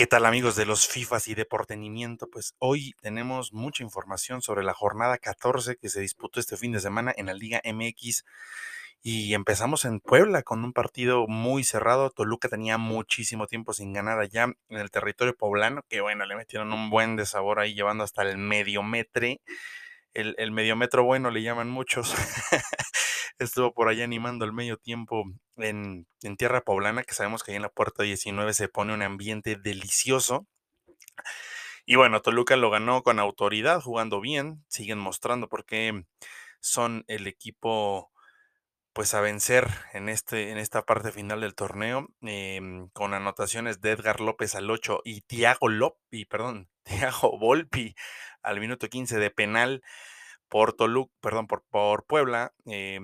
¿Qué tal amigos de los FIFAs y Deportenimiento? Pues hoy tenemos mucha información sobre la jornada 14 que se disputó este fin de semana en la Liga MX y empezamos en Puebla con un partido muy cerrado. Toluca tenía muchísimo tiempo sin ganar allá en el territorio poblano, que bueno, le metieron un buen de sabor ahí llevando hasta el mediometre. El, el mediometro bueno le llaman muchos. estuvo por allá animando el medio tiempo en, tierra poblana, que sabemos que ahí en la puerta 19 se pone un ambiente delicioso. Y bueno, Toluca lo ganó con autoridad, jugando bien, siguen mostrando por qué son el equipo pues a vencer en, este, en esta parte final del torneo, em, con anotaciones de Edgar López al 8 y Tiago Lopi, perdón, Tiago Volpi al minuto 15 de penal por Toluca, perdón, por, por Puebla, eh,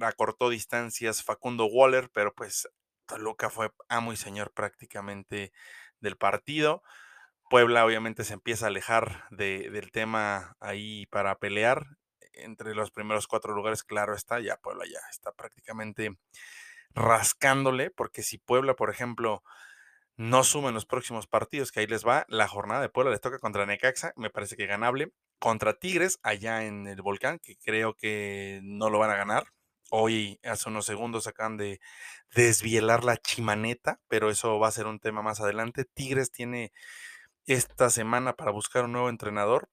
acortó distancias Facundo Waller, pero pues Toluca fue amo y señor prácticamente del partido. Puebla obviamente se empieza a alejar del tema ahí para pelear. Entre los primeros cuatro lugares, claro está, ya Puebla ya está prácticamente rascándole, porque si Puebla, por ejemplo, no suma en los próximos partidos, que ahí les va, la jornada de Puebla les toca contra Necaxa, me parece que ganable, contra Tigres allá en el volcán, que creo que no lo van a ganar. Hoy, hace unos segundos, acaban de desvielar la chimaneta, pero eso va a ser un tema más adelante. Tigres tiene esta semana para buscar un nuevo entrenador.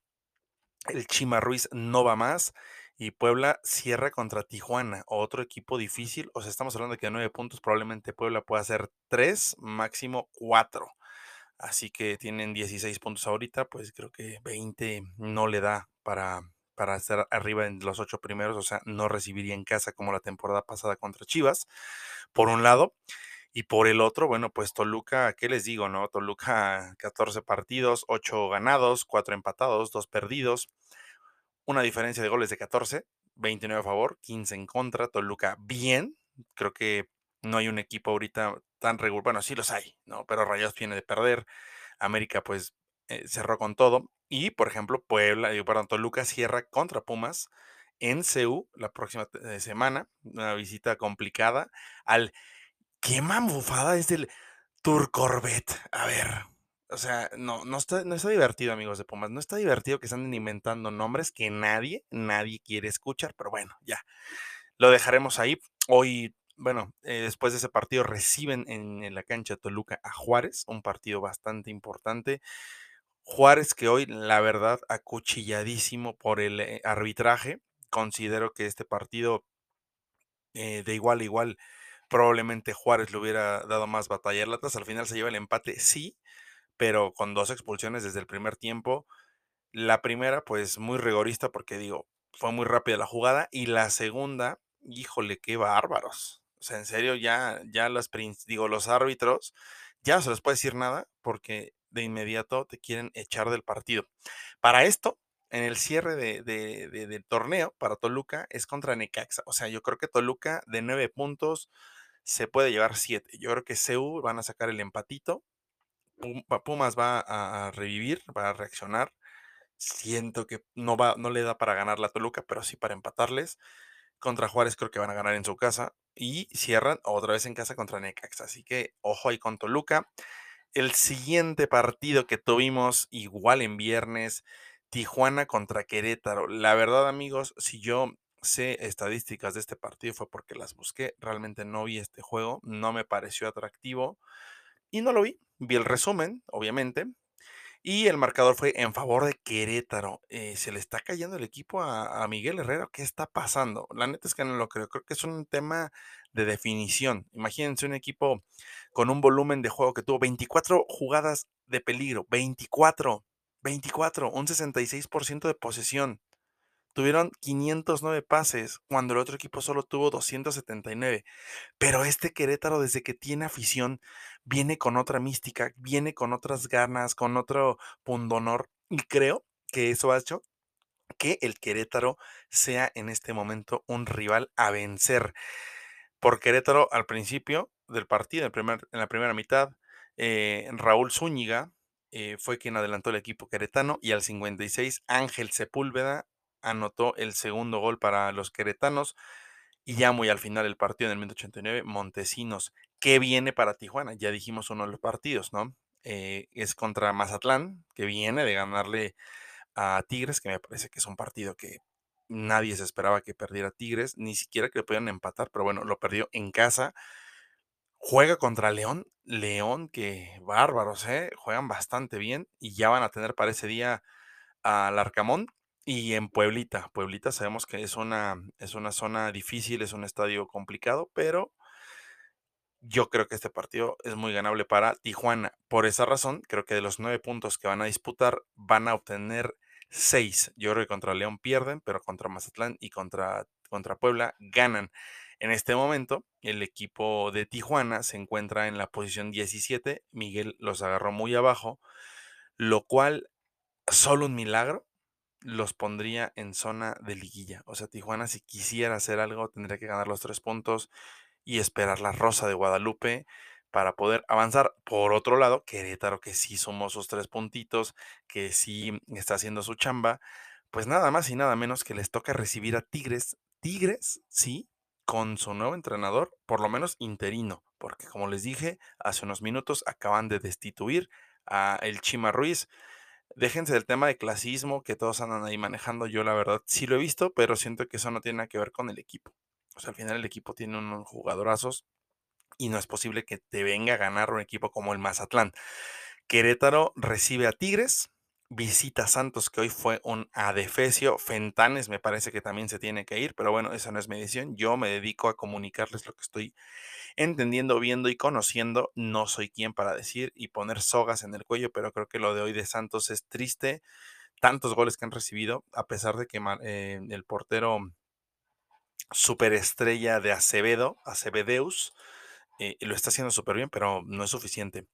El Chima Ruiz no va más. Y Puebla cierra contra Tijuana, otro equipo difícil. O sea, estamos hablando de que nueve puntos probablemente Puebla pueda hacer tres, máximo cuatro. Así que tienen 16 puntos ahorita, pues creo que 20 no le da para, para estar arriba en los ocho primeros, o sea, no recibiría en casa como la temporada pasada contra Chivas, por un lado. Y por el otro, bueno, pues Toluca, ¿qué les digo, no? Toluca, 14 partidos, 8 ganados, 4 empatados, 2 perdidos, una diferencia de goles de 14, 29 a favor, 15 en contra. Toluca, bien, creo que no hay un equipo ahorita tan regular. Bueno, sí los hay, ¿no? Pero Rayados viene de perder. América, pues, eh, cerró con todo. Y, por ejemplo, Puebla, digo, perdón, Toluca cierra contra Pumas en CEU la próxima eh, semana. Una visita complicada al. ¿Qué mamufada es del Turcorvet? A ver. O sea, no, no está, no está divertido, amigos de Pumas. No está divertido que estén inventando nombres que nadie, nadie quiere escuchar. Pero bueno, ya. Lo dejaremos ahí. Hoy bueno, eh, después de ese partido reciben en, la cancha Toluca a Juárez, un partido bastante importante. Juárez que hoy, la verdad, acuchilladísimo por el eh, arbitraje. Considero que este partido eh, de igual a igual, probablemente Juárez le hubiera dado más batalla al Atlas. Al final se lleva el empate, sí, pero con dos expulsiones desde el primer tiempo. La primera, pues muy rigorista porque digo, fue muy rápida la jugada. Y la segunda, híjole, qué bárbaros. Sea, en serio, ya, ya los, digo, los árbitros, ya no se les puede decir nada porque de inmediato te quieren echar del partido. Para esto, en el cierre de, del torneo para Toluca es contra Necaxa. O sea, yo creo que Toluca de nueve puntos se puede llevar siete. Yo creo que CEU van a sacar el empatito. Pumas va a, revivir, va a reaccionar. Siento que no, va, no le da para ganar la Toluca, pero sí para empatarles. Contra Juárez creo que van a ganar en su casa y cierran otra vez en casa contra Necaxa. Así que ojo ahí con Toluca. El siguiente partido que tuvimos igual en viernes, Tijuana contra Querétaro. La verdad amigos, si yo sé estadísticas de este partido fue porque las busqué. Realmente no vi este juego, no me pareció atractivo y no lo vi. Vi el resumen, obviamente, y el marcador fue en favor de Querétaro. Eh, se le está cayendo el equipo a, Miguel Herrera. ¿Qué está pasando? La neta es que no lo creo. Creo que es un tema de definición. Imagínense un equipo con un volumen de juego que tuvo 24 jugadas de peligro. 24. 24. Un 66% de posesión. Tuvieron 509 pases cuando el otro equipo solo tuvo 279. Pero este Querétaro, desde que tiene afición, viene con otra mística, viene con otras ganas, con otro pundonor. Y creo que eso ha hecho que el Querétaro sea en este momento un rival a vencer. Por Querétaro, al principio del partido, en, la primera mitad, eh, Raúl Zúñiga eh, fue quien adelantó el equipo queretano y al 56 Ángel Sepúlveda anotó el segundo gol para los queretanos. Y ya muy al final del partido, en el 189, Montesinos. ¿Qué viene para Tijuana? Ya dijimos uno de los partidos, ¿no? eh, es contra Mazatlán, que viene de ganarle a Tigres, que me parece que es un partido que nadie se esperaba que perdiera Tigres, ni siquiera que le pudieran empatar, pero bueno, lo perdió en casa. Juega contra León, León que bárbaros, ¿eh? juegan bastante bien y ya van a tener para ese día al Arcamón y en Pueblita. Pueblita sabemos que es una, es una zona difícil, es un estadio complicado, pero yo creo que este partido es muy ganable para Tijuana. Por esa razón, creo que de los nueve puntos que van a disputar, van a obtener seis. Yo creo que contra León pierden, pero contra Mazatlán y contra, contra Puebla ganan. En este momento, el equipo de Tijuana se encuentra en la posición 17. Miguel los agarró muy abajo, lo cual solo un milagro los pondría en zona de liguilla. O sea, Tijuana si quisiera hacer algo tendría que ganar los tres puntos y esperar la Rosa de Guadalupe para poder avanzar. Por otro lado, Querétaro, que sí sumó sus tres puntitos, que sí está haciendo su chamba, pues nada más y nada menos que les toca recibir a Tigres. Tigres, sí, con su nuevo entrenador, por lo menos interino, porque como les dije hace unos minutos, acaban de destituir a el Chima Ruiz. Déjense del tema de clasismo que todos andan ahí manejando. Yo la verdad sí lo he visto, pero siento que eso no tiene nada que ver con el equipo. O sea, al final el equipo tiene unos jugadorazos y no es posible que te venga a ganar un equipo como el Mazatlán. Querétaro recibe a Tigres, visita Santos, que hoy fue un adefesio. Fentanes me parece que también se tiene que ir, pero bueno, esa no es mi decisión. Yo me dedico a comunicarles lo que estoy entendiendo, viendo y conociendo. No soy quien para decir y poner sogas en el cuello, pero creo que lo de hoy de Santos es triste. Tantos goles que han recibido, a pesar de que eh, el portero superestrella de Acevedo, Acevedeus, eh, lo está haciendo súper bien, pero no es suficiente.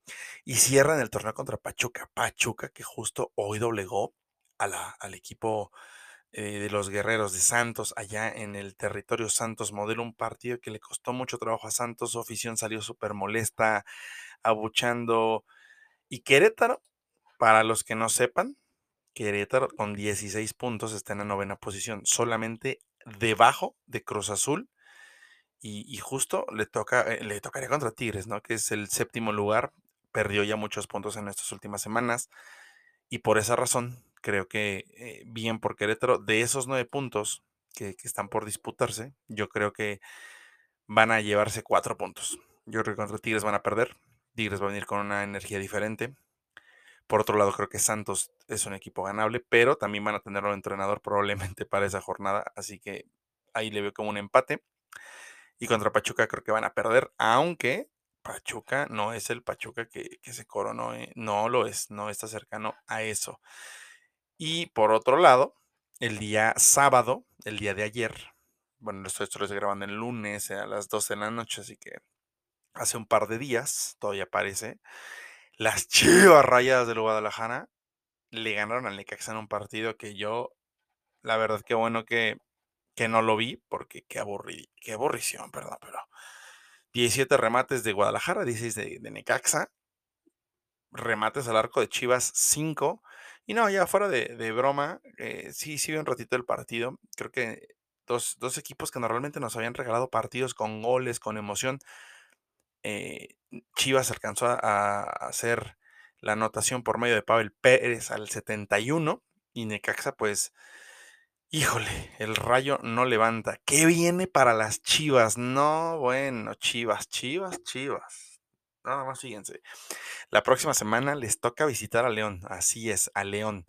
Y cierran el torneo contra Pachuca. Pachuca que justo hoy doblegó a la, al equipo eh, de los guerreros de Santos allá en el territorio Santos modelo, un partido que le costó mucho trabajo a Santos, su afición salió súper molesta, abuchando. Y Querétaro, para los que no sepan, Querétaro con 16 puntos está en la novena posición, solamente debajo de Cruz Azul. Y, justo le toca, eh, le tocaría contra Tigres, ¿no? Que es el séptimo lugar. Perdió ya muchos puntos en estas últimas semanas. Y por esa razón, creo que eh, bien por Querétaro, de esos nueve puntos que, están por disputarse, yo creo que van a llevarse cuatro puntos. Yo creo que contra Tigres van a perder. Tigres va a venir con una energía diferente. Por otro lado, creo que Santos es un equipo ganable, pero también van a tener un entrenador probablemente para esa jornada, así que ahí le veo como un empate. Y contra Pachuca creo que van a perder, aunque Pachuca no es el Pachuca que, se coronó, eh, no lo es, no está cercano a eso. Y por otro lado, el día sábado, el día de ayer, bueno, esto, lo estoy grabando el lunes a las 12 de la noche, así que hace un par de días, todavía parece, las chivas rayadas del Guadalajara le ganaron al Necaxa en un partido que yo, la verdad, que bueno que, que no lo vi, porque qué, aburrido, qué aburrición, perdón, pero 17 remates de Guadalajara, 16 de, Necaxa, remates al arco de Chivas 5. Y no, ya fuera de, broma, eh, sí, sí vi un ratito el partido. Creo que dos, dos, equipos que normalmente nos habían regalado partidos con goles, con emoción, eh, Chivas alcanzó a, hacer la anotación por medio de Pavel Pérez al 71 y Necaxa pues híjole, el rayo no levanta. ¿Qué viene para las Chivas? No, bueno, Chivas, Chivas, Chivas. Nada más fíjense. La próxima semana les toca visitar a León. Así es, a León.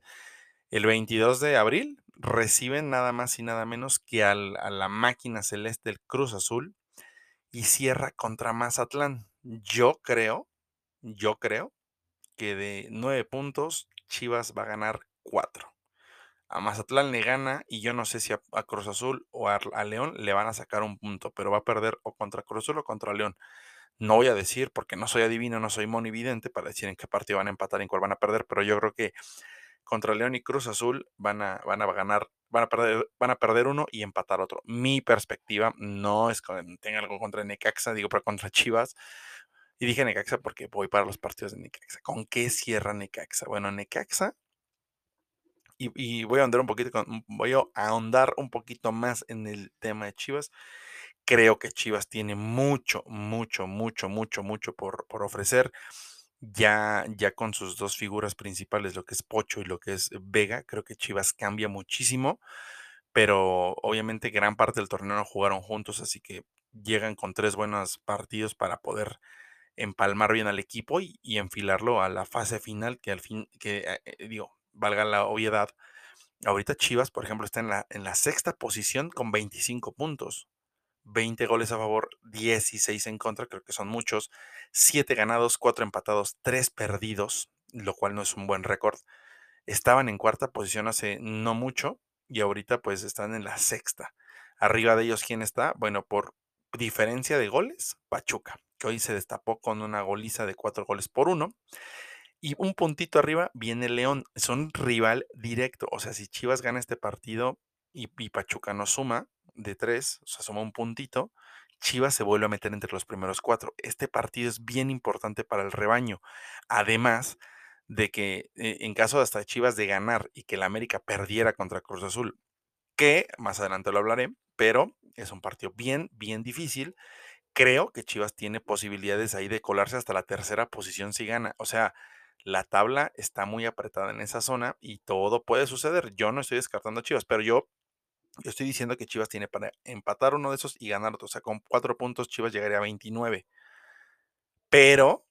El 22 de abril reciben nada más y nada menos que a la máquina celeste del Cruz Azul y cierra contra Mazatlán. Yo creo, yo creo que de nueve puntos, Chivas va a ganar cuatro. A Mazatlán le gana y yo no sé si a, Cruz Azul o a, León le van a sacar un punto, pero va a perder o contra Cruz Azul o contra León. No voy a decir porque no soy adivino, no soy monividente para decir en qué partido van a empatar y en cuál van a perder, pero yo creo que contra León y Cruz Azul van a, ganar, van a perder, van a perder uno y empatar otro. Mi perspectiva no es que tenga algo contra Necaxa, digo, contra Chivas. Y dije Necaxa porque voy para los partidos de Necaxa. ¿Con qué cierra Necaxa? Bueno, Necaxa. Y, voy a ahondar un poquito, voy a ahondar un poquito más en el tema de Chivas. Creo que Chivas tiene mucho, mucho, mucho, mucho, mucho por, por ofrecer ya, ya con sus dos figuras principales, lo que es Pocho y lo que es Vega, creo que Chivas cambia muchísimo, pero obviamente gran parte del torneo no jugaron juntos, así que llegan con tres buenos partidos para poder empalmar bien al equipo y, y enfilarlo a la fase final, que al fin, que eh, eh, digo, valga la obviedad, ahorita Chivas, por ejemplo, está en la, en la sexta posición con 25 puntos. 20 goles a favor, 16 en contra, creo que son muchos. 7 ganados, 4 empatados, 3 perdidos, lo cual no es un buen récord. Estaban en cuarta posición hace no mucho y ahorita pues están en la sexta. Arriba de ellos, ¿quién está? Bueno, por diferencia de goles, Pachuca, que hoy se destapó con una goliza de 4 goles por 1. Y un puntito arriba viene León. Son rival directo. O sea, si Chivas gana este partido y, Pachuca no suma, de tres, o sea, suma un puntito, Chivas se vuelve a meter entre los primeros cuatro. Este partido es bien importante para el rebaño. Además de que eh, en caso de hasta Chivas de ganar y que el América perdiera contra Cruz Azul, que más adelante lo hablaré, pero es un partido bien, bien difícil. Creo que Chivas tiene posibilidades ahí de colarse hasta la tercera posición si gana. O sea, la tabla está muy apretada en esa zona y todo puede suceder. Yo no estoy descartando a Chivas, pero yo yo estoy diciendo que Chivas tiene para empatar uno de esos y ganar otro. O sea, con cuatro puntos Chivas llegaría a 29. Pero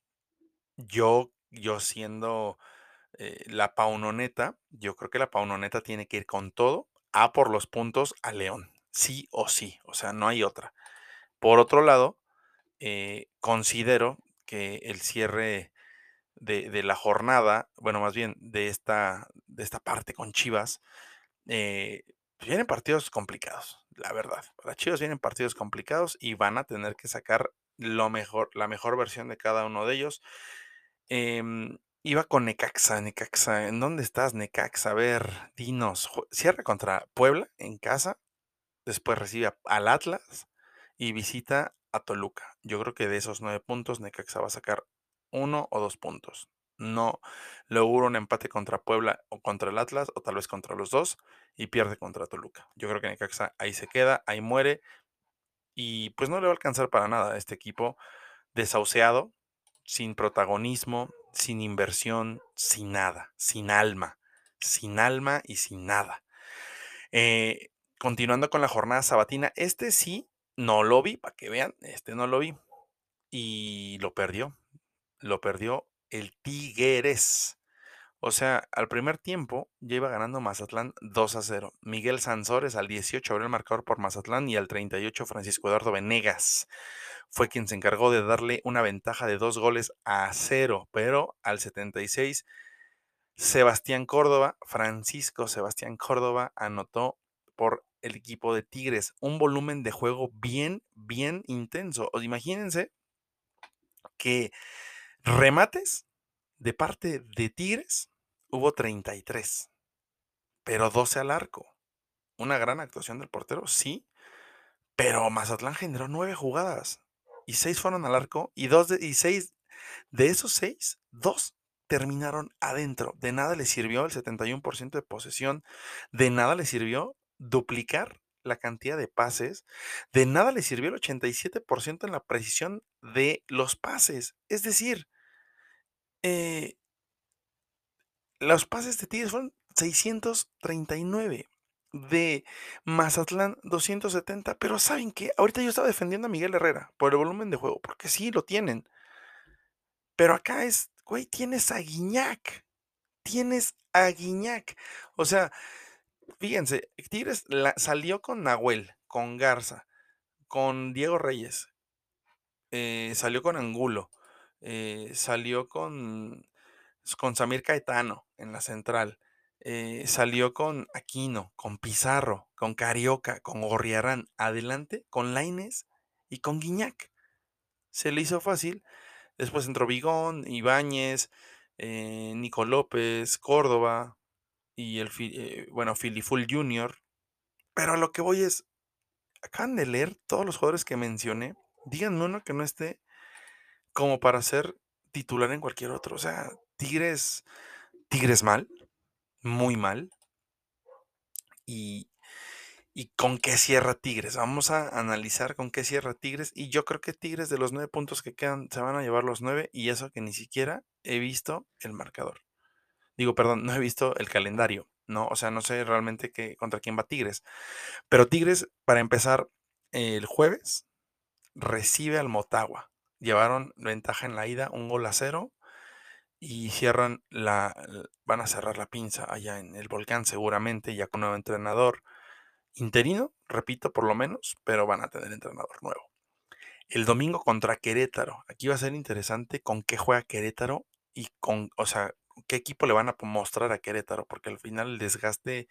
yo, yo siendo eh, la paunoneta, yo creo que la paunoneta tiene que ir con todo a por los puntos a León. Sí o sí. O sea, no hay otra. Por otro lado, eh, considero que el cierre de, de, la jornada, bueno, más bien de esta, de esta parte con Chivas, eh, pues, vienen partidos complicados, la verdad. Para Chivas vienen partidos complicados y van a tener que sacar lo mejor, la mejor versión de cada uno de ellos. Em, iba con Necaxa, Necaxa. ¿En dónde estás, Necaxa? A ver, dinos. Cierra contra Puebla en casa. Después recibe al Atlas y visita a Toluca. Yo creo que de esos nueve puntos, Necaxa va a sacar uno o dos puntos. No logró un empate contra Puebla o contra el Atlas, o tal vez contra los dos, y pierde contra Toluca. Yo creo que Necaxa ahí se queda, ahí muere, y pues no le va a alcanzar para nada a este equipo desahuciado, sin protagonismo, sin inversión, sin nada, sin alma, sin alma y sin nada. Eh, continuando con la jornada sabatina, este sí, no lo vi, para que vean, este no lo vi, y lo perdió, lo perdió el Tigres. O sea, al primer tiempo ya iba ganando Mazatlán 2 a 0. Miguel Sansores al 18 abrió el marcador por Mazatlán y al 38 Francisco Eduardo Venegas fue quien se encargó de darle una ventaja de dos goles a cero, pero al 76 Sebastián Córdoba, Francisco Sebastián Córdoba anotó por el equipo de Tigres un volumen de juego bien, bien intenso. Imagínense que remates de parte de Tigres hubo 33, pero 12 al arco. Una gran actuación del portero, sí, pero Mazatlán generó nueve jugadas y seis fueron al arco y dos de, y seis de esos seis, dos terminaron adentro. De nada le sirvió el 71% de posesión, de nada le sirvió duplicar la cantidad de pases, de nada le sirvió el 87% en la precisión de los pases. Es decir, eh, los pases de Tigres fueron 639. De Mazatlán 270. Pero ¿saben qué? Ahorita yo estaba defendiendo a Miguel Herrera por el volumen de juego. Porque sí, lo tienen. Pero acá es, güey, tienes a Guiñac. Tienes a Guiñac. O sea, fíjense, Tigres salió con Nahuel, con Garza, con Diego Reyes. Eh, salió con Angulo. Eh, salió con con Samir Caetano en la central. Eh, salió con Aquino, con Pizarro, con Carioca, con Gorriarán, adelante, con Laines y con Guiñac. Se le hizo fácil. Después entró Vigón, Ibáñez, Nico López, Córdoba y el, eh, bueno, Filiful Jr. Pero a lo que voy es, acaban de leer todos los jugadores que mencioné. Díganme uno que no esté como para ser titular en cualquier otro. O sea, Tigres, Tigres mal, muy mal. Y, ¿Y con qué cierra Tigres? Vamos a analizar con qué cierra Tigres. Y yo creo que Tigres de los nueve puntos que quedan se van a llevar los nueve. Y eso que ni siquiera he visto el marcador. Digo, perdón, no he visto el calendario. No, o sea, no sé realmente contra quién va Tigres. Pero Tigres, para empezar, el jueves recibe al Motagua. Llevaron ventaja en la ida, un gol a cero. Y cierran la. Van a cerrar la pinza allá en el volcán, seguramente, ya con nuevo entrenador interino, repito, por lo menos, pero van a tener entrenador nuevo. El domingo contra Querétaro. Aquí va a ser interesante con qué juega Querétaro y con, o sea, qué equipo le van a mostrar a Querétaro, porque al final el desgaste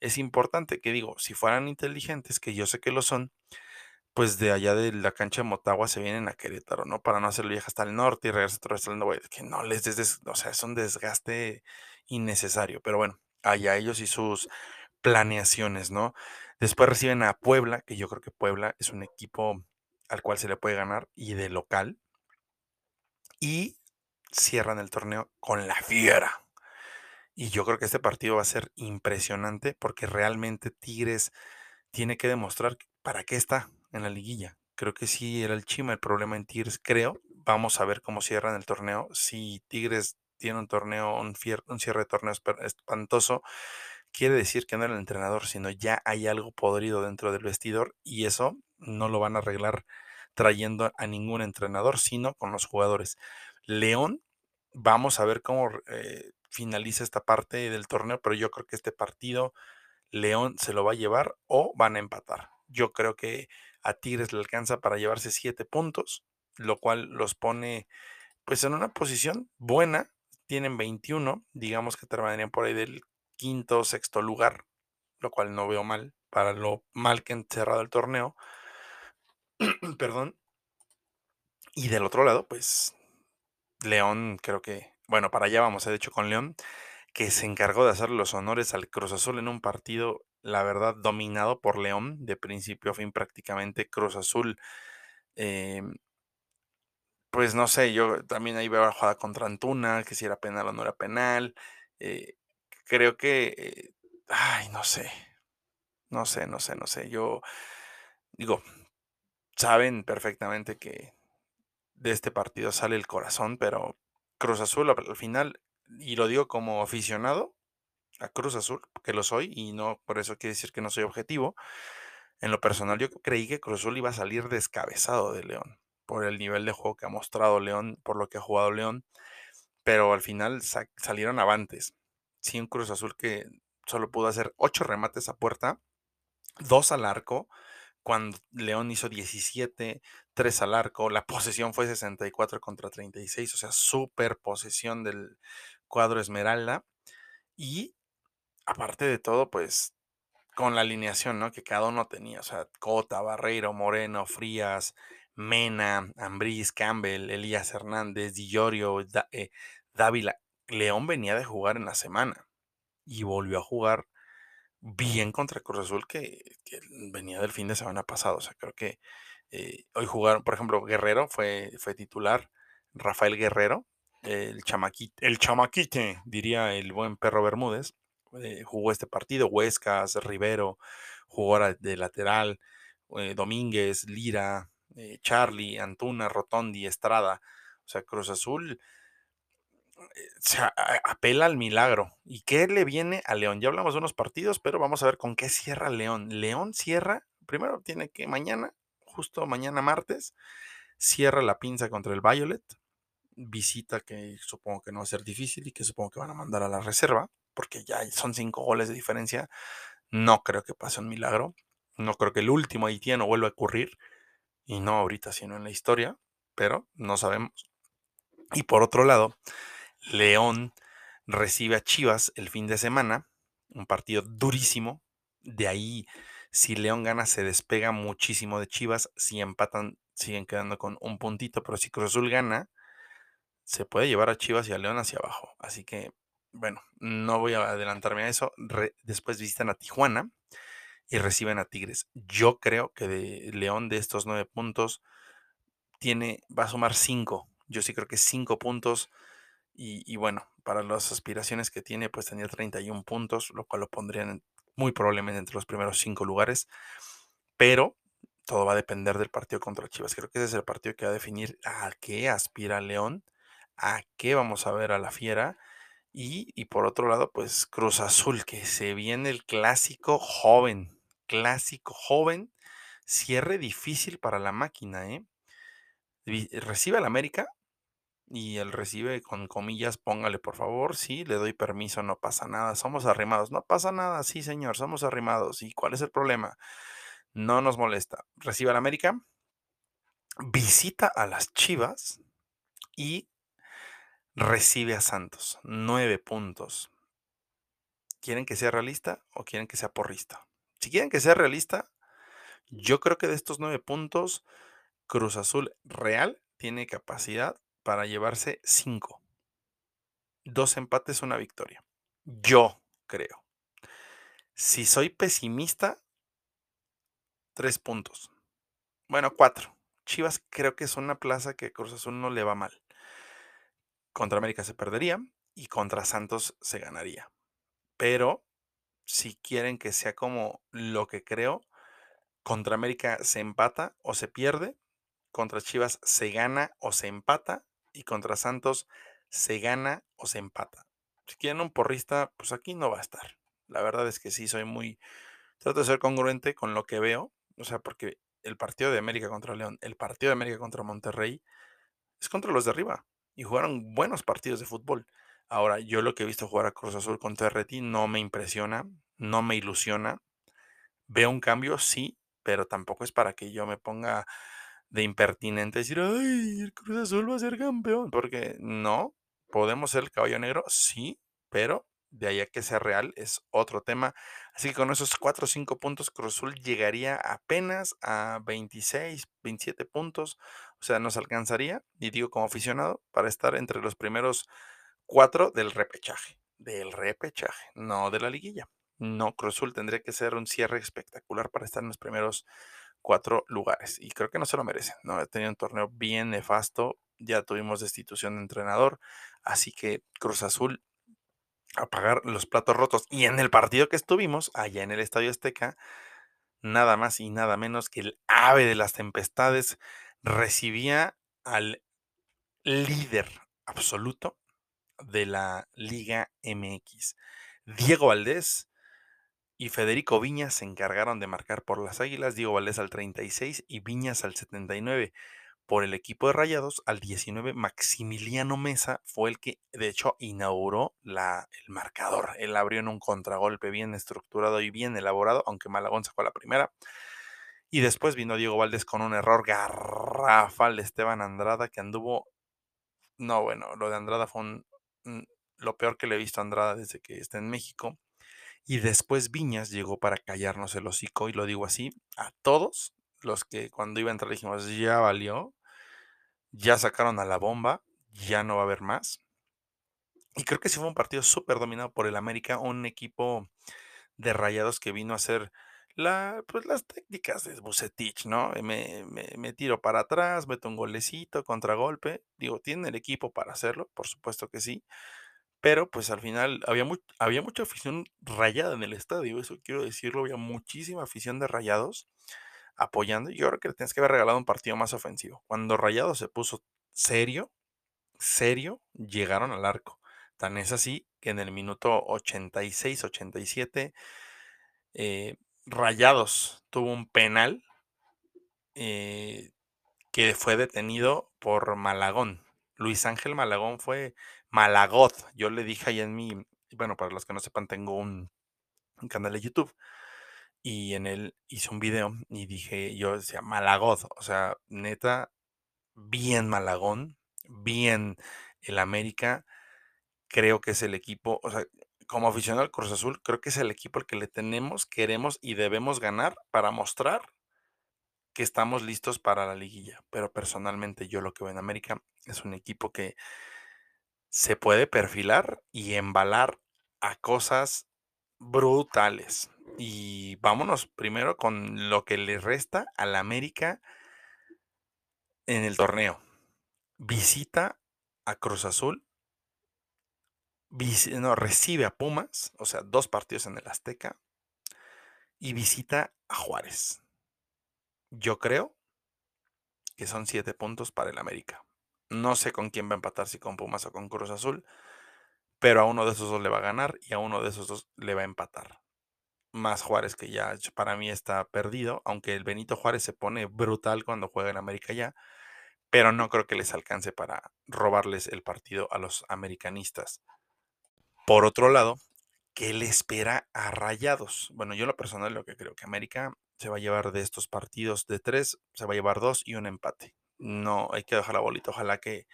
es importante. Que digo, si fueran inteligentes, que yo sé que lo son, pues de allá de la cancha de Motagua se vienen a Querétaro, ¿no? Para no hacer el viaje hasta el norte y regresar otra vez al norte, que no les des, o sea, es un desgaste innecesario, pero bueno, allá ellos y sus planeaciones, ¿no? Después reciben a Puebla, que yo creo que Puebla es un equipo al cual se le puede ganar y de local. Y cierran el torneo con la fiera. Y yo creo que este partido va a ser impresionante porque realmente Tigres tiene que demostrar para qué está en la liguilla. Creo que sí era el chima el problema en Tigres, creo. Vamos a ver cómo cierran el torneo. Si Tigres tiene un torneo, un, un cierre de torneo espantoso, quiere decir que no era el entrenador, sino ya hay algo podrido dentro del vestidor y eso no lo van a arreglar trayendo a ningún entrenador, sino con los jugadores. León, vamos a ver cómo eh, finaliza esta parte del torneo, pero yo creo que este partido León se lo va a llevar o van a empatar. Yo creo que a Tigres le alcanza para llevarse siete puntos, lo cual los pone pues en una posición buena. Tienen 21, digamos que terminarían por ahí del quinto, sexto lugar, lo cual no veo mal para lo mal que han cerrado el torneo. Perdón. Y del otro lado, pues León, creo que, bueno, para allá vamos, de hecho, con León, que se encargó de hacer los honores al Cruz Azul en un partido, la verdad, dominado por León, de principio a fin prácticamente. Cruz Azul, em, pues no sé, yo también ahí veo la jugada contra Antuna, que si era penal o no era penal. Eh, creo que, eh, ay, no sé, no sé, no sé, no sé. Yo digo, saben perfectamente que de este partido sale el corazón, pero Cruz Azul al final, y lo digo como aficionado a Cruz Azul, que lo soy, y no por eso quiere decir que no soy objetivo. En lo personal, yo creí que Cruz Azul iba a salir descabezado de León, por el nivel de juego que ha mostrado León, por lo que ha jugado León, pero al final salieron avantes sí, un Cruz Azul que solo pudo hacer ocho remates a puerta, dos al arco, cuando León hizo 17, tres al arco, la posesión fue 64 contra 36, o sea, súper posesión del cuadro Esmeralda. Y aparte de todo, pues con la alineación, ¿no? Que cada uno tenía, o sea, Cota, Barreiro, Moreno, Frías, Mena, Ambriz, Campbell, Elías Hernández, Di eh, Dávila. León venía de jugar en la semana y volvió a jugar bien contra Cruz Azul que, venía del fin de semana pasado. O sea, creo que eh, hoy jugaron, por ejemplo, Guerrero fue, fue titular, Rafael Guerrero, el chamaquite, el chamaquite, diría el buen perro Bermúdez, eh, jugó este partido, Huescas, Rivero, jugó de lateral, eh, Domínguez, Lira, Charlie, Antuna, Rotondi, Estrada. O sea, Cruz Azul apela al milagro. ¿Y qué le viene a León? Ya hablamos de unos partidos, pero vamos a ver con qué cierra León. León cierra, primero tiene que mañana, justo mañana martes, cierra la pinza contra el Violet. Visita que supongo que no va a ser difícil y que supongo que van a mandar a la reserva, porque ya son cinco goles de diferencia. No creo que pase un milagro. No creo que el último haitiano vuelva a ocurrir. Y no ahorita, sino en la historia. Pero no sabemos. Y por otro lado, León recibe a Chivas el fin de semana, un partido durísimo. De ahí, si León gana, se despega muchísimo de Chivas. Si empatan, siguen quedando con un puntito. Pero si Cruz Azul gana, se puede llevar a Chivas y a León hacia abajo. Así que, bueno, no voy a adelantarme a eso. después visitan a Tijuana y reciben a Tigres. Yo creo que de León, de estos nueve puntos, tiene, va a sumar cinco. Yo sí creo que cinco puntos y, bueno, para las aspiraciones que tiene, pues tenía 31 puntos, lo cual lo pondrían muy probablemente entre los primeros cinco lugares, pero todo va a depender del partido contra Chivas. Creo que ese es el partido que va a definir a qué aspira León, a qué vamos a ver a la Fiera. Y, y por otro lado, pues Cruz Azul, que se viene el clásico joven, clásico joven, cierre difícil para la máquina, ¿eh? Recibe al América y él recibe con comillas, póngale por favor, sí, le doy permiso, no pasa nada, somos arrimados, no pasa nada, sí señor, somos arrimados. ¿Y cuál es el problema? No nos molesta. Recibe al América, visita a las Chivas y recibe a Santos. Nueve puntos. ¿Quieren que sea realista o quieren que sea porrista? Si quieren que sea realista, yo creo que de estos nueve puntos, Cruz Azul Real tiene capacidad para llevarse cinco. Dos empates, una victoria. Yo creo. Si soy pesimista, tres puntos. Bueno, cuatro. Chivas creo que es una plaza que Cruz Azul no le va mal. Contra América se perdería y contra Santos se ganaría. Pero si quieren que sea como lo que creo, contra América se empata o se pierde, contra Chivas se gana o se empata y contra Santos se gana o se empata. Si quieren un porrista, pues aquí no va a estar. La verdad es que sí, soy muy... Trato de ser congruente con lo que veo, o sea, porque el partido de América contra León, el partido de América contra Monterrey, es contra los de arriba y jugaron buenos partidos de fútbol. Ahora, yo lo que he visto jugar a Cruz Azul contra RT no me impresiona, no me ilusiona. Veo un cambio, sí, pero tampoco es para que yo me ponga de impertinente decir, ay, el Cruz Azul va a ser campeón, porque no, podemos ser el caballo negro, sí, pero de ahí a que sea real es otro tema. Así que con esos 4 o 5 puntos, Cruz Azul llegaría apenas a 26, 27 puntos, o sea, nos alcanzaría, y digo como aficionado, para estar entre los primeros cuatro del repechaje, del repechaje, no de la liguilla. No, Cruz Azul tendría que ser un cierre espectacular para estar en los primeros cuatro lugares. Y creo que no se lo merecen, ¿no? Ha tenido un torneo bien nefasto. Ya tuvimos destitución de entrenador. Así que Cruz Azul a pagar los platos rotos. Y en el partido que estuvimos, allá en el Estadio Azteca, nada más y nada menos que el ave de las tempestades recibía al líder absoluto de la Liga MX. Diego Valdés y Federico Viñas se encargaron de marcar por las Águilas, Diego Valdés al 36 y Viñas al 79. Por el equipo de Rayados, al 19, Maximiliano Mesa fue el que, de hecho, inauguró la, el marcador. Él abrió en un contragolpe bien estructurado y bien elaborado, aunque Malagón sacó la primera. Y después vino Diego Valdés con un error garrafal de Esteban Andrada, que anduvo. No, bueno, lo de Andrada fue lo peor que le he visto a Andrada desde que está en México. Y después Viñas llegó para callarnos el hocico, y lo digo así, a todos los que cuando iba a entrar dijimos, ya valió, ya sacaron a la bomba, ya no va a haber más. Y creo que sí fue un partido súper dominado por el América, un equipo de rayados que vino a hacer pues, las técnicas de Bucetich, ¿no? Me, me, me tiro para atrás, meto un golecito, contragolpe. Digo, ¿tiene el equipo para hacerlo? Por supuesto que sí. Pero pues al final había, había mucha afición rayada en el estadio, eso quiero decirlo, había muchísima afición de Rayados apoyando. Yo creo que le tienes que haber regalado un partido más ofensivo. Cuando Rayados se puso serio, serio, llegaron al arco. Tan es así que en el minuto 86, 87, eh, Rayados tuvo un penal eh, que fue detenido por Malagón. Luis Ángel Malagón fue Malagot. Yo le dije ahí en mi, bueno, para los que no sepan, tengo un, un canal de YouTube y en él hice un video y dije, yo decía Malagot, o sea, neta, bien Malagón, bien el América, creo que es el equipo, o sea, como aficionado al Cruz Azul, creo que es el equipo al que le tenemos, queremos y debemos ganar para mostrar que estamos listos para la liguilla. Pero personalmente yo lo que veo en América es un equipo que se puede perfilar y embalar a cosas brutales. Y vámonos primero con lo que le resta al América en el torneo. Visita a Cruz Azul, no, recibe a Pumas, o sea, dos partidos en el Azteca, y visita a Juárez. Yo creo que son siete puntos para el América. No sé con quién va a empatar, si con Pumas o con Cruz Azul, pero a uno de esos dos le va a ganar y a uno de esos dos le va a empatar. Más Juárez, que ya para mí está perdido, aunque el Benito Juárez se pone brutal cuando juega en América ya, pero no creo que les alcance para robarles el partido a los americanistas. Por otro lado, ¿qué le espera a Rayados? Bueno, yo lo personal lo que creo que América se va a llevar de estos partidos de tres, se va a llevar dos y un empate. No, hay que dejar la bolita. Ojalá que,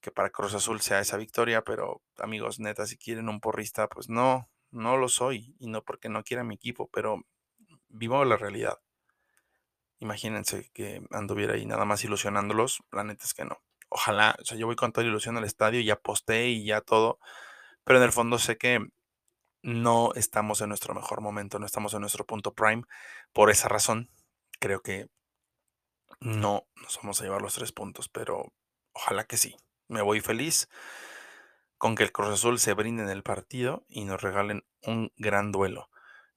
que para Cruz Azul sea esa victoria, pero amigos, neta, si quieren un porrista, pues no, no lo soy. Y no porque no quiera mi equipo, pero vivo la realidad. Imagínense que anduviera ahí nada más ilusionándolos. La neta es que no. Ojalá, o sea, yo voy con toda ilusión al estadio y ya posté y ya todo, pero en el fondo sé que no estamos en nuestro mejor momento, no estamos en nuestro punto prime. Por esa razón, creo que no nos vamos a llevar los tres puntos, pero ojalá que sí. Me voy feliz con que el Cruz Azul se brinde en el partido y nos regalen un gran duelo.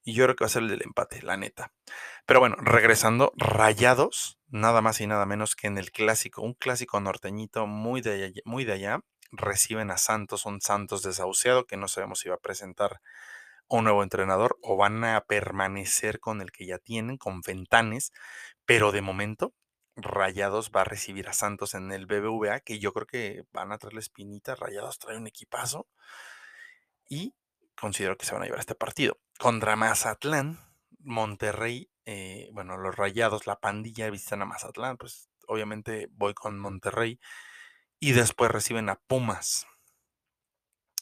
Y yo creo que va a ser el del empate, la neta. Pero bueno, regresando, rayados, nada más y nada menos que en el clásico, un clásico norteñito muy de allá, muy de allá reciben a Santos, un Santos desahuciado que no sabemos si va a presentar un nuevo entrenador o van a permanecer con el que ya tienen, con Ventanes, pero de momento Rayados va a recibir a Santos en el BBVA, que yo creo que van a traerle espinita, Rayados trae un equipazo y considero que se van a llevar este partido. Contra Mazatlán, Monterrey, eh, bueno, los Rayados, la pandilla visitan a Mazatlán, pues obviamente voy con Monterrey y después reciben a Pumas,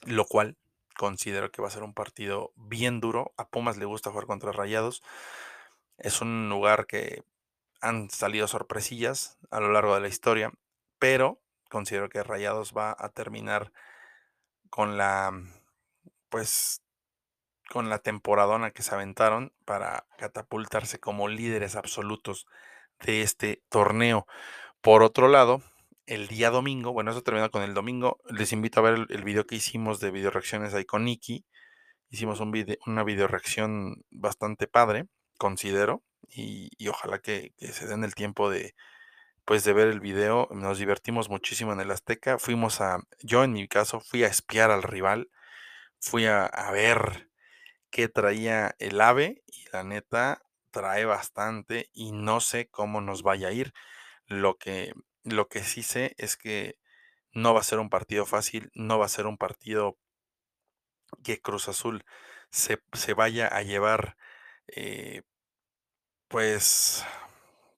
lo cual considero que va a ser un partido bien duro. A Pumas le gusta jugar contra Rayados. Es un lugar que han salido sorpresillas a lo largo de la historia, pero considero que Rayados va a terminar con la pues con la temporadona que se aventaron para catapultarse como líderes absolutos de este torneo. Por otro lado, el día domingo, bueno, eso termina con el domingo, les invito a ver el, video que hicimos de video reacciones ahí con Nikki. Hicimos un video, una video reacción bastante padre, considero, y, ojalá que, se den el tiempo de, pues, de ver el video. Nos divertimos muchísimo en el Azteca. Fuimos a, yo en mi caso, fui a espiar al rival, fui a, a ver qué traía el ave y la neta trae bastante y no sé cómo nos vaya a ir. Lo que lo que sí sé es que no va a ser un partido fácil, no va a ser un partido que Cruz Azul se, vaya a llevar, eh, pues,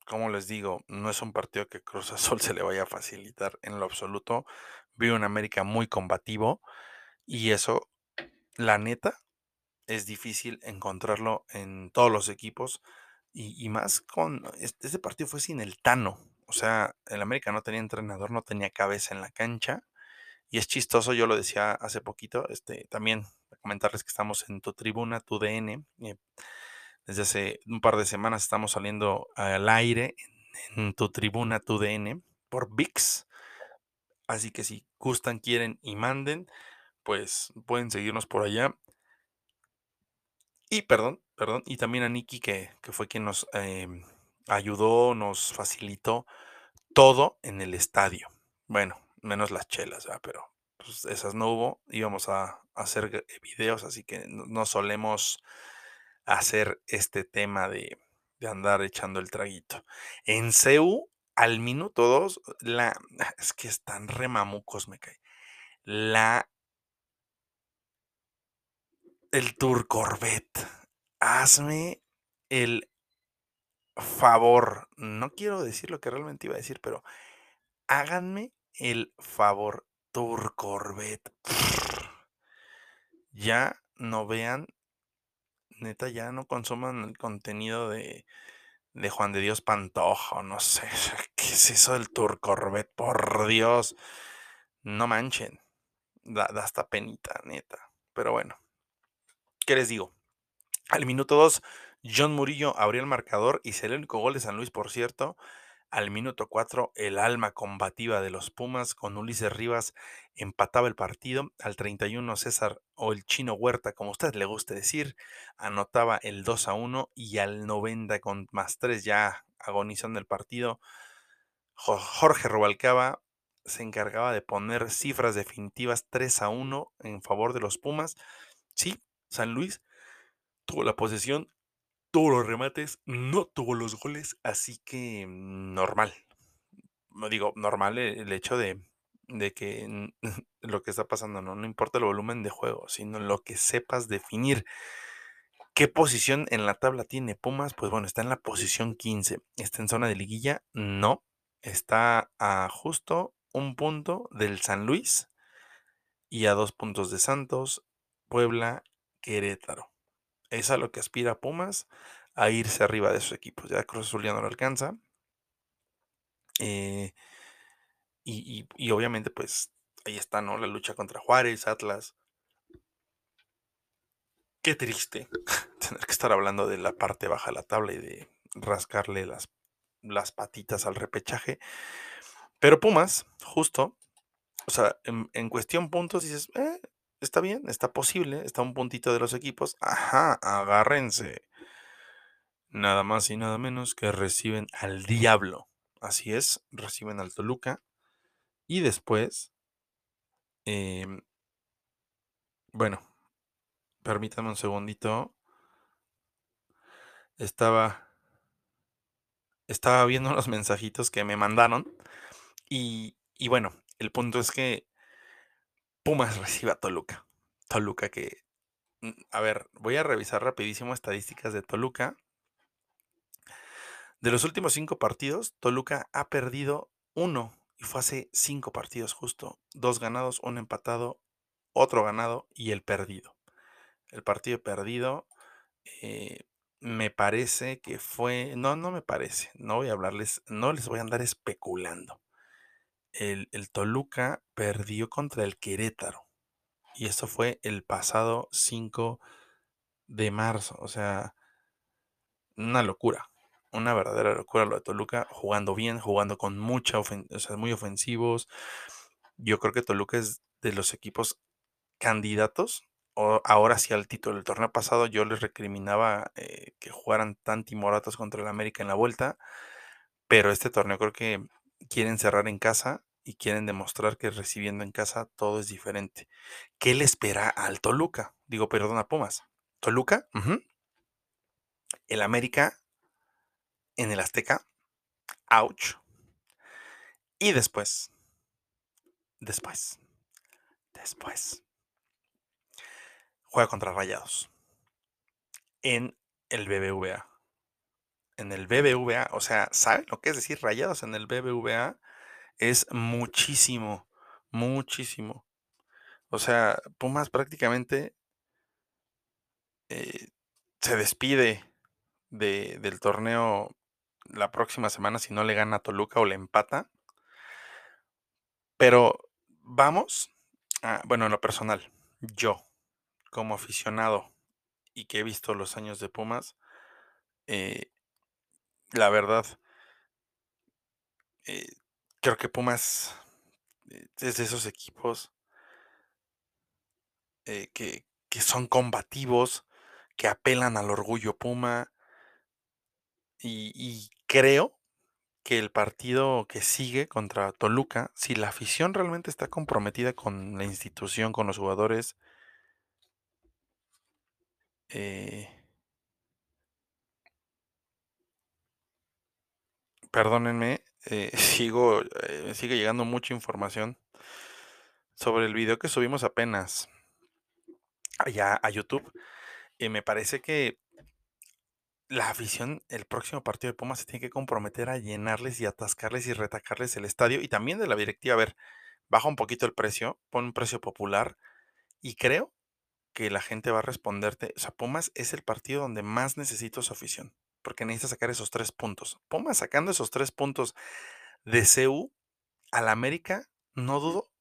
como les digo, no es un partido que Cruz Azul se le vaya a facilitar en lo absoluto. Vi un América muy combativo y eso, la neta, es difícil encontrarlo en todos los equipos y, más con, este, partido fue sin el Tano, o sea, el América no tenía entrenador, no tenía cabeza en la cancha. Y es chistoso, yo lo decía hace poquito, este, también comentarles que estamos en tu tribuna, tu DN. Eh, desde hace un par de semanas estamos saliendo al aire en, tu tribuna, tu DN, por VIX. Así que si gustan, quieren y manden, pues pueden seguirnos por allá. Y perdón, perdón, y también a Nikki, que, que fue quien nos em, ayudó, nos facilitó todo en el estadio. Bueno, menos las chelas, pero pues, esas no hubo. Íbamos a, hacer videos, así que no, solemos hacer este tema de, andar echando el traguito. En CEU, al minuto 2, la. Es que están remamucos, me cae. La. El Tour Corvette. Hazme el favor, no quiero decir lo que realmente iba a decir, pero háganme el favor, Tour Corvette. Ya no vean, neta, ya no consuman el contenido de, de Juan de Dios Pantojo, no sé, ¿qué es eso del Tour Corvette? Por Dios, no manchen, da, da hasta penita, neta. Pero bueno, ¿qué les digo? Al minuto 2 John Murillo abrió el marcador y sería el único gol de San Luis, por cierto. Al minuto 4, el alma combativa de los Pumas con Ulises Rivas empataba el partido. Al 31, César o el chino Huerta, como usted le guste decir, anotaba el 2 a 1 y al 90 con más 3 ya agonizando el partido. Jorge Rubalcaba se encargaba de poner cifras definitivas 3 a 1 en favor de los Pumas. Sí, San Luis tuvo la posesión, tuvo los remates, no tuvo los goles, así que normal. No digo, normal e, el, hecho de, de que lo que está pasando, ¿no? no importa el volumen de juego, sino lo que sepas definir. ¿Qué posición en la tabla tiene Pumas? Pues bueno, está en la posición 15. ¿Está en zona de liguilla? No. Está a justo un punto del San Luis y a dos puntos de Santos, Puebla, Querétaro. Es a lo que aspira Pumas, a irse arriba de esos equipos. Ya Cruz Azul ya no lo alcanza. Eh, y, obviamente, pues ahí está, ¿no? La lucha contra Juárez, Atlas. Qué triste tener que estar hablando de la parte baja de la tabla y de rascarle las, las patitas al repechaje. Pero Pumas, justo, o sea, en, cuestión puntos dices, eh, está bien, está posible, está un puntito de los equipos. Ajá, agárrense. Nada más y nada menos que reciben al diablo. Así es, reciben al Toluca. Y después, em, bueno, permítanme un segundito. Estaba, estaba viendo los mensajitos que me mandaron. Y, y bueno, el punto es que Pumas recibe a Toluca. Toluca que, mm, a ver, voy a revisar rapidísimo estadísticas de Toluca. De los últimos cinco partidos, Toluca ha perdido uno y fue hace cinco partidos justo. Dos ganados, un empatado, otro ganado y el perdido. El partido perdido eh, me parece que fue, no, no me parece, no voy a hablarles, no les voy a andar especulando el, Toluca perdió contra el Querétaro. Y esto fue el pasado 5 de marzo. O sea, una locura. Una verdadera locura lo de Toluca. Jugando bien, jugando con mucha o sea, muy ofensivos. Yo creo que Toluca es de los equipos candidatos. O ahora sí al título. El torneo pasado yo les recriminaba eh, que jugaran tan timoratos contra el América en la vuelta. Pero este torneo creo que quieren cerrar en casa y quieren demostrar que recibiendo en casa todo es diferente. ¿Qué le espera al Toluca? Digo, perdona, Pumas. Toluca, el América en el Azteca, ouch. Y después, después, después, juega contra Rayados en el BBVA. En el BBVA, o sea, ¿saben lo que es decir Rayados en el BBVA? es muchísimo, muchísimo. O sea, Pumas prácticamente eh, se despide de, del torneo la próxima semana si no le gana a Toluca o le empata. Pero vamos, bueno, en lo personal, yo como aficionado y que he visto los años de Pumas, eh, la verdad, eh, Creo que Pumas eh, es de esos equipos eh, que, son combativos, que apelan al orgullo Puma. Y, creo que el partido que sigue contra Toluca, si la afición realmente está comprometida con la institución, con los jugadores, eh, perdónenme, eh, sigo, eh, sigue llegando mucha información sobre el video que subimos apenas allá a YouTube. Y me parece que la afición, el próximo partido de Pumas se tiene que comprometer a llenarles y atascarles y retacarles el estadio y también de la directiva. A ver, baja un poquito el precio, pon un precio popular y creo que la gente va a responderte. O sea, Pumas es el partido donde más necesito su afición porque necesita sacar esos tres puntos. Pumas sacando esos tres puntos de CU al América, no dudo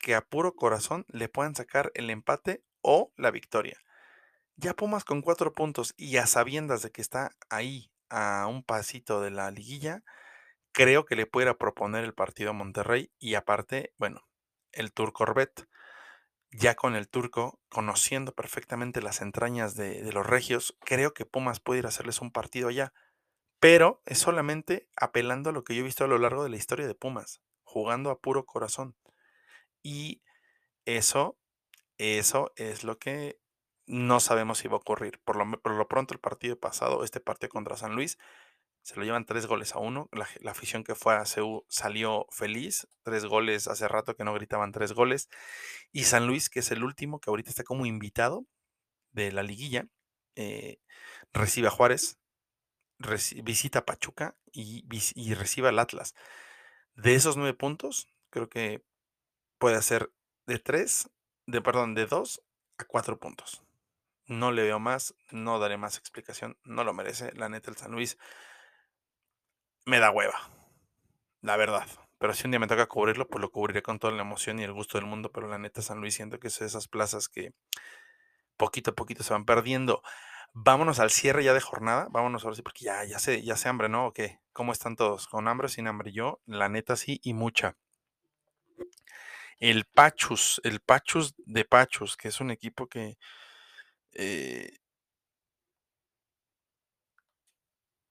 que a puro corazón le puedan sacar el empate o la victoria. Ya Pumas con cuatro puntos y a sabiendas de que está ahí a un pasito de la liguilla, creo que le pudiera proponer el partido a Monterrey y aparte, bueno, el Tour Corvette, ya con el turco, conociendo perfectamente las entrañas de, los regios, creo que Pumas puede ir a hacerles un partido allá, pero es solamente apelando a lo que yo he visto a lo largo de la historia de Pumas, jugando a puro corazón. Y eso, eso es lo que no sabemos si va a ocurrir. Por lo, por lo pronto, el partido pasado, este partido contra San Luis, se lo llevan tres goles a uno. La, la afición que fue a CEU salió feliz. Tres goles, hace rato que no gritaban tres goles. Y San Luis, que es el último, que ahorita está como invitado de la liguilla, eh, recibe a Juárez, visita a Pachuca y, y recibe al Atlas. De esos nueve puntos, creo que puede hacer de tres, de perdón, de dos a cuatro puntos. No le veo más, no daré más explicación, no lo merece. La neta, el San Luis me da hueva, la verdad. Pero si un día me toca cubrirlo, pues lo cubriré con toda la emoción y el gusto del mundo. Pero la neta, San Luis siento que es de esas plazas que poquito a poquito se van perdiendo. Vámonos al cierre ya de jornada. Vámonos ahora sí, porque ya, ya sé, ya sé hambre, ¿no? ¿O qué? ¿Cómo están todos? ¿Con hambre o sin hambre? Yo, la neta, sí, y mucha. El Pachus, el Pachus de Pachus, que es un equipo que, eh,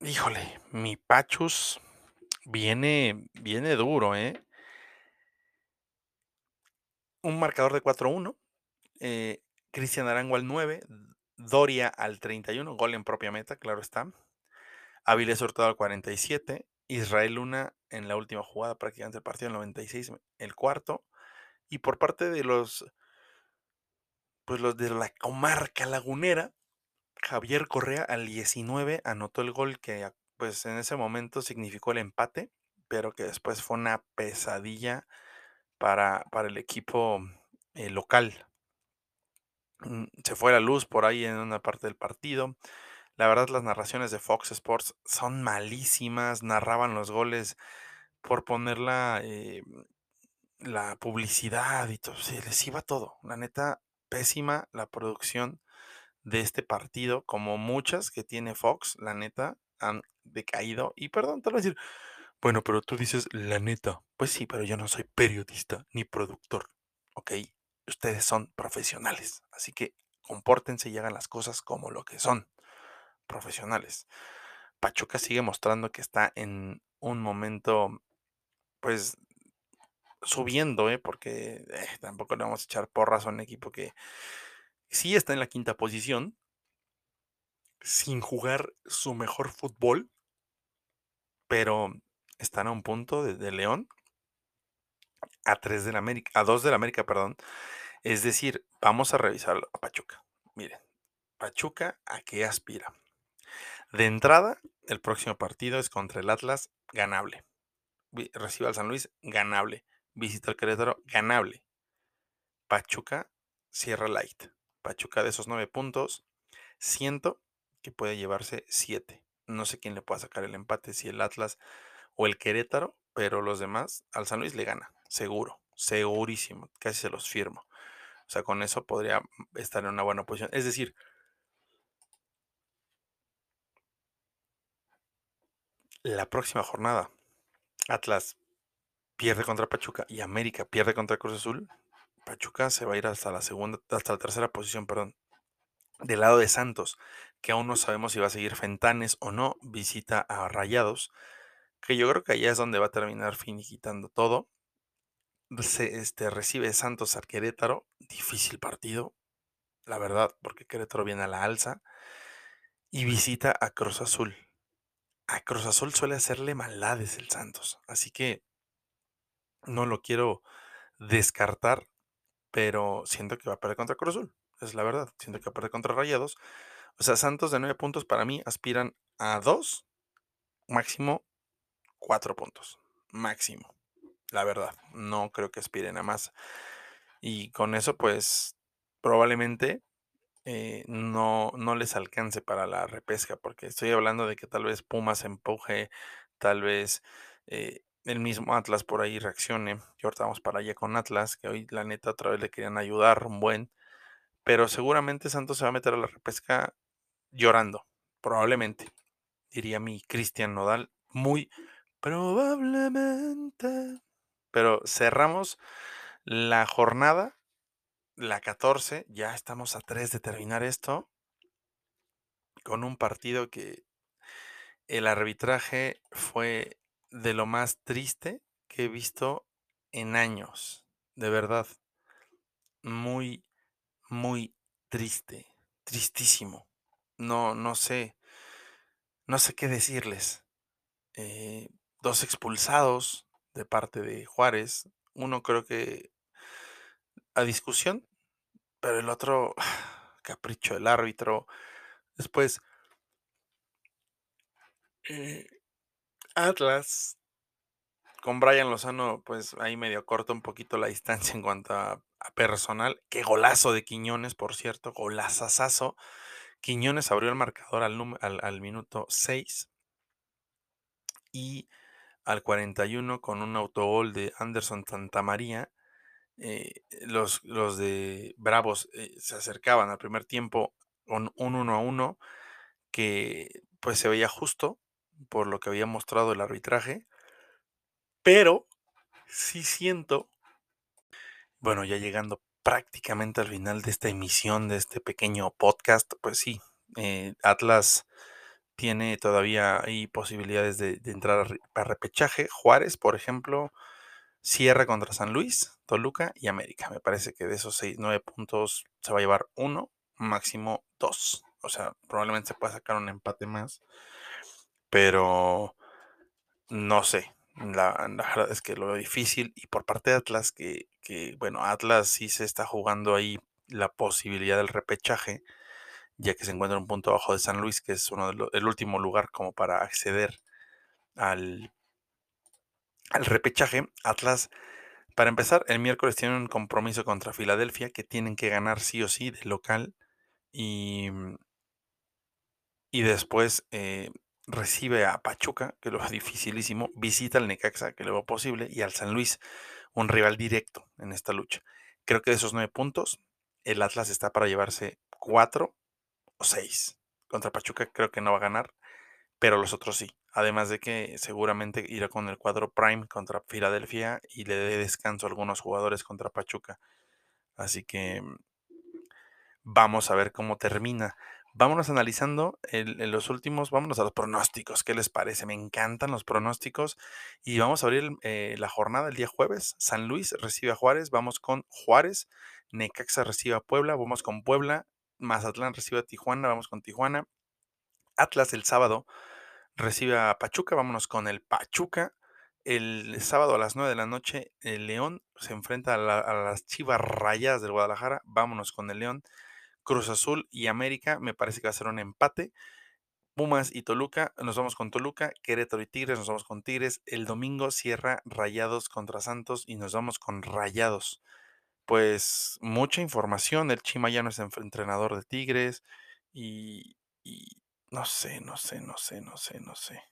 híjole, mi Pachus viene, viene duro, ¿eh? Un marcador de 4-1. eh, Cristian Arango al 9, Doria al 31, gol en propia meta, claro está. Avilés Hurtado al 47, Israel Luna en la última jugada prácticamente del partido, el 96, el cuarto. Y por parte de los, pues los de la comarca lagunera, Javier Correa al 19 anotó el gol que a- pues en ese momento significó el empate, pero que después fue una pesadilla para, para el equipo eh, local. Mm, Se fue la luz por ahí en una parte del partido. La verdad, las narraciones de Fox Sports son malísimas. Narraban los goles por poner la, eh, la publicidad y todo. Se les iba todo. La neta, pésima la producción de este partido, como muchas que tiene Fox, la neta, han decaído. Y perdón, te lo voy a decir, bueno, pero tú dices la neta. Pues sí, pero yo no soy periodista ni productor, ¿ok? Ustedes son profesionales, así que compórtense y hagan las cosas como lo que son, profesionales. Pachuca sigue mostrando que está en un momento, pues, subiendo, ¿eh? Porque eh, tampoco le vamos a echar porras a un equipo que sí está en la quinta posición, sin jugar su mejor fútbol, pero están a un punto de, León, a 3 del América, a 2 del América, perdón. Es decir, vamos a revisar a Pachuca. Miren, Pachuca, ¿a qué aspira? De entrada, el próximo partido es contra el Atlas, ganable. Recibe al San Luis, ganable. Visita al Querétaro, ganable. Pachuca cierra light. Pachuca de esos nueve puntos, siento que puede llevarse siete. No sé quién le pueda sacar el empate, si el Atlas o el Querétaro, pero los demás, al San Luis le gana, seguro, segurísimo, casi se los firmo. O sea, con eso podría estar en una buena posición. Es decir, la próxima jornada, Atlas pierde contra Pachuca y América pierde contra Cruz Azul. Pachuca se va a ir hasta la segunda, hasta la tercera posición, perdón. Del lado de Santos, que aún no sabemos si va a seguir Fentanes o no, visita a Rayados, que yo creo que allá es donde va a terminar finiquitando todo. Se, este, recibe Santos al Querétaro, difícil partido, la verdad, porque Querétaro viene a la alza, y visita a Cruz Azul. A Cruz Azul suele hacerle maldades el Santos, así que no lo quiero descartar, pero siento que va a perder contra Cruz Azul, es la verdad, siento que va a perder contra Rayados. O sea, Santos de nueve puntos para mí aspiran a dos, máximo cuatro puntos, máximo, la verdad, no creo que aspiren a más. Y con eso, pues, probablemente eh, no, no les alcance para la repesca, porque estoy hablando de que tal vez Pumas empuje, tal vez eh, el mismo Atlas por ahí reaccione. Y vamos para allá con Atlas, que hoy la neta otra vez le querían ayudar un buen, pero seguramente Santos se va a meter a la repesca llorando, probablemente, diría mi Cristian Nodal, muy Probablemente. Pero cerramos la jornada, la 14, ya estamos a 3 de terminar esto. Con un partido que el arbitraje fue de lo más triste que he visto en años, de verdad. Muy, muy triste, tristísimo. No, no sé, no sé qué decirles. Eh, dos expulsados de parte de Juárez. Uno creo que a discusión, pero el otro capricho del árbitro. Después, eh, Atlas con Brian Lozano, pues ahí medio corta un poquito la distancia en cuanto a, personal. Qué golazo de Quiñones, por cierto, golazazazo. Quiñones abrió el marcador al minuto 6 y al 41 con un autogol de Anderson Santamaría. eh, los, los de Bravos eh, se acercaban al primer tiempo con un 1 a 1 que pues se veía justo por lo que había mostrado el arbitraje, pero sí siento, bueno, ya llegando prácticamente al final de esta emisión, de este pequeño podcast, pues sí, eh, Atlas tiene todavía ahí posibilidades de, entrar a, a repechaje. Juárez, por ejemplo, cierra contra San Luis, Toluca y América. Me parece que de esos seis, nueve puntos se va a llevar uno, máximo dos. O sea, probablemente se pueda sacar un empate más, pero no sé. La, verdad es que lo difícil. Y por parte de Atlas, que, que, bueno, Atlas sí se está jugando ahí la posibilidad del repechaje, ya que se encuentra un punto abajo de San Luis, que es uno de lo- el último lugar como para acceder al, al repechaje. Atlas, para empezar, el miércoles tienen un compromiso contra Filadelfia que tienen que ganar sí o sí de local. Y, y después eh, recibe a Pachuca, que lo veo dificilísimo, visita al Necaxa, que lo veo posible, y al San Luis, un rival directo en esta lucha. Creo que de esos nueve puntos, el Atlas está para llevarse cuatro o seis. Contra Pachuca creo que no va a ganar, pero los otros sí. Además de que seguramente irá con el cuadro Prime contra Filadelfia y le dé descanso a algunos jugadores contra Pachuca. Así que mm, Vamos a ver cómo termina. Vámonos analizando los últimos, vámonos a los pronósticos. ¿Qué les parece? Me encantan los pronósticos. Y vamos a abrir eh, la jornada el día jueves. San Luis recibe a Juárez. Vamos con Juárez. Necaxa recibe a Puebla. Vamos con Puebla. Mazatlán recibe a Tijuana. Vamos con Tijuana. Atlas el sábado recibe a Pachuca. Vámonos con el Pachuca. El sábado a las 9 de la noche, el León se enfrenta a, a las Chivas Rayadas del Guadalajara. Vámonos con el León. Cruz Azul y América, me parece que va a ser un empate. Pumas y Toluca, nos vamos con Toluca. Querétaro y Tigres, nos vamos con Tigres. El domingo cierra Rayados contra Santos y nos vamos con Rayados. Pues mucha información. El Chima ya no es entrenador de Tigres y, no sé, no sé, no sé, no sé, no sé.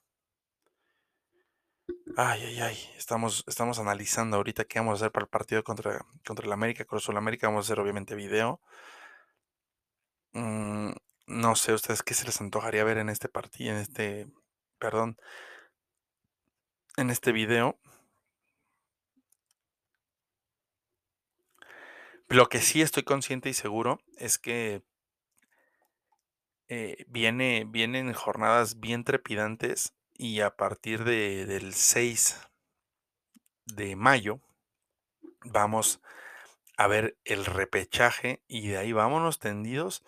Ay, ay, ay. Estamos, estamos analizando ahorita qué vamos a hacer para el partido contra, contra el América, Cruz América. Vamos a hacer obviamente video. Mm, no sé ustedes qué se les antojaría ver en este partido, en este, perdón, en este video. Lo que sí estoy consciente y seguro es que eh, viene, vienen jornadas bien trepidantes y a partir de, del 6 de mayo vamos a ver el repechaje y de ahí vámonos tendidos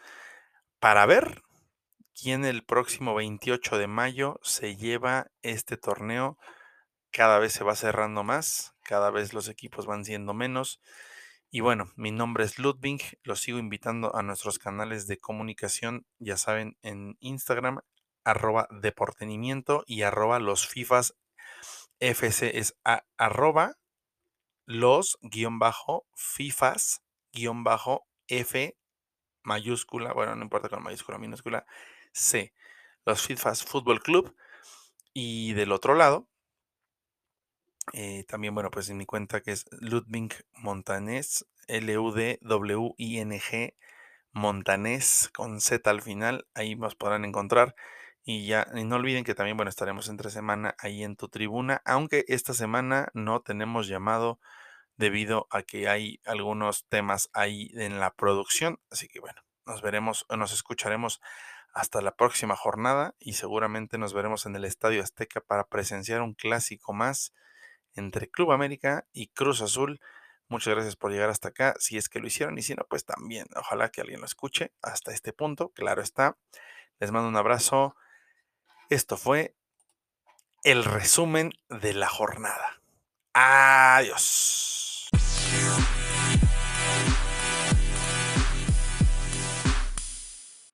para ver quién el próximo 28 de mayo se lleva este torneo cada vez se va cerrando más, cada vez los equipos van siendo menos. Y bueno, mi nombre es Ludwig, los sigo invitando a nuestros canales de comunicación, ya saben, en Instagram, arroba deportenimiento y arroba los FIFAs FC es arroba los guion bajo FIFAs guion bajo F mayúscula, bueno, no importa con mayúscula, minúscula, C, los FIFAs Fútbol Club. Y del otro lado, Eh, también, bueno, pues en mi cuenta que es Ludwig Montanés, L-U-D-W-I-N-G Montanés con Z al final, ahí nos podrán encontrar. Y ya, y no olviden que también, bueno, estaremos entre semana ahí en tu tribuna, aunque esta semana no tenemos llamado debido a que hay algunos temas ahí en la producción. Así que bueno, nos veremos, nos escucharemos hasta la próxima jornada y seguramente nos veremos en el Estadio Azteca para presenciar un clásico más entre Club América y Cruz Azul. Muchas gracias por llegar hasta acá. Si es que lo hicieron y si no, pues también. Ojalá que alguien lo escuche hasta este punto. Claro está. Les mando un abrazo. Esto fue el resumen de la jornada. Adiós.